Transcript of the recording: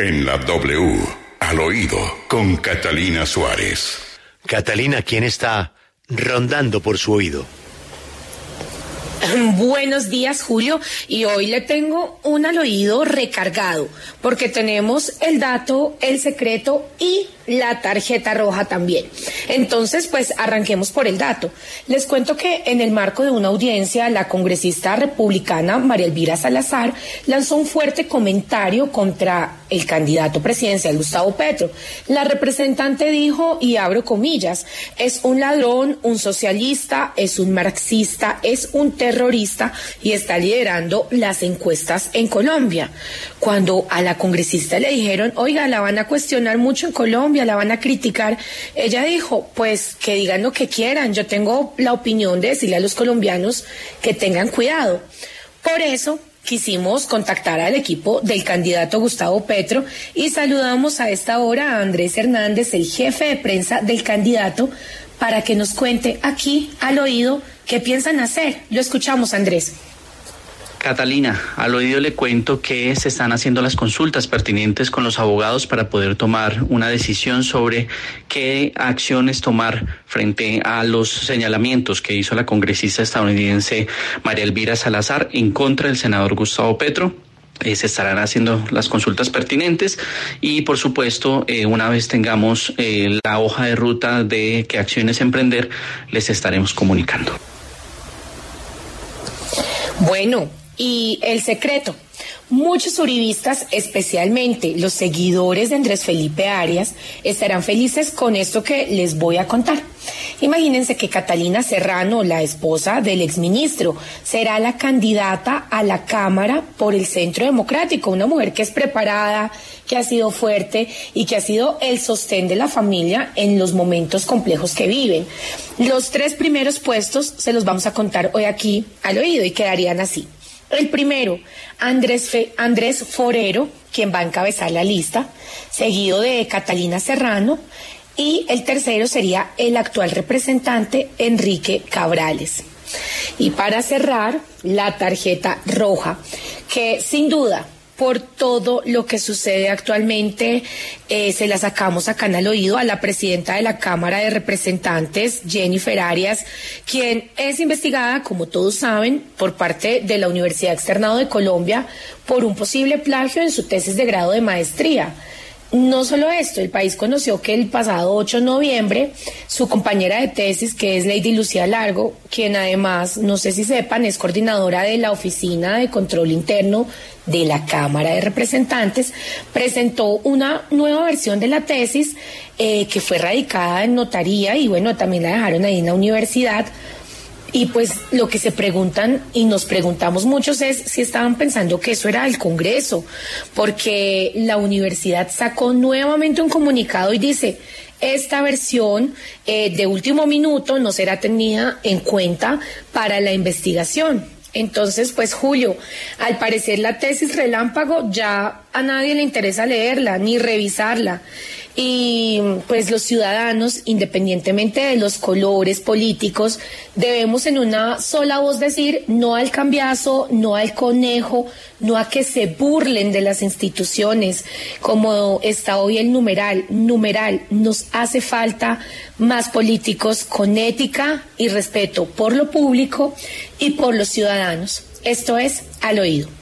En la W, al oído, con Catalina Suárez. Catalina, ¿quién está rondando por su oído? Buenos días, Julio. Y hoy le tengo un al oído recargado, porque tenemos el dato, el secreto y la tarjeta roja también. Entonces, pues arranquemos por el dato. Les cuento que en el marco de una audiencia, la congresista republicana María Elvira Salazar lanzó un fuerte comentario contra el candidato presidencial Gustavo Petro. La representante dijo, y abro comillas, es un ladrón, un socialista, es un marxista, es un terrorista y está liderando las encuestas en Colombia. Cuando a la congresista le dijeron, oiga, la van a cuestionar mucho en Colombia, la van a criticar, ella dijo, pues que digan lo que quieran, yo tengo la opinión de decirle a los colombianos que tengan cuidado. Por eso, quisimos contactar al equipo del candidato Gustavo Petro y saludamos a esta hora a Andrés Hernández, el jefe de prensa del candidato, para que nos cuente aquí al oído qué piensan hacer. Lo escuchamos, Andrés. Catalina, al oído le cuento que se están haciendo las consultas pertinentes con los abogados para poder tomar una decisión sobre qué acciones tomar frente a los señalamientos que hizo la congresista estadounidense María Elvira Salazar en contra del senador Gustavo Petro. Eh, se estarán haciendo las consultas pertinentes y por supuesto eh, una vez tengamos eh, la hoja de ruta de qué acciones emprender les estaremos comunicando. Bueno, y el secreto. Muchos uribistas, especialmente los seguidores de Andrés Felipe Arias, estarán felices con esto que les voy a contar. Imagínense que Catalina Serrano, la esposa del exministro, será la candidata a la Cámara por el Centro Democrático, una mujer que es preparada, que ha sido fuerte y que ha sido el sostén de la familia en los momentos complejos que viven. Los tres primeros puestos se los vamos a contar hoy aquí al oído y quedarían así. El primero, Andrés, Andrés Forero, quien va a encabezar la lista, seguido de Catalina Serrano, y el tercero sería el actual representante Enrique Cabrales. Y para cerrar, la tarjeta roja, que sin duda por todo lo que sucede actualmente. Eh, se la sacamos acá en el oído a la presidenta de la Cámara de Representantes, Jennifer Arias, quien es investigada, como todos saben, por parte de la Universidad Externado de Colombia por un posible plagio en su tesis de grado de maestría. No solo esto, el país conoció que el pasado 8 de noviembre su compañera de tesis, que es Lady Lucía Largo, quien además, no sé si sepan, es coordinadora de la Oficina de Control Interno de la Cámara de Representantes, presentó una nueva versión de la tesis eh, que fue radicada en notaría y bueno, también la dejaron ahí en la universidad y pues lo que se preguntan y nos preguntamos muchos es si estaban pensando que eso era el Congreso, porque la universidad sacó nuevamente un comunicado y dice, esta versión eh, de último minuto no será tenida en cuenta para la investigación. Entonces, pues Julio, al parecer la tesis relámpago ya a nadie le interesa leerla ni revisarla y pues los ciudadanos, independientemente de los colores políticos, debemos en una sola voz decir no al cambiazo, no al conejo, no a que se burlen de las instituciones, como está hoy el numeral, numeral, nos hace falta más políticos con ética y respeto por lo público y por los ciudadanos. Esto es al oído.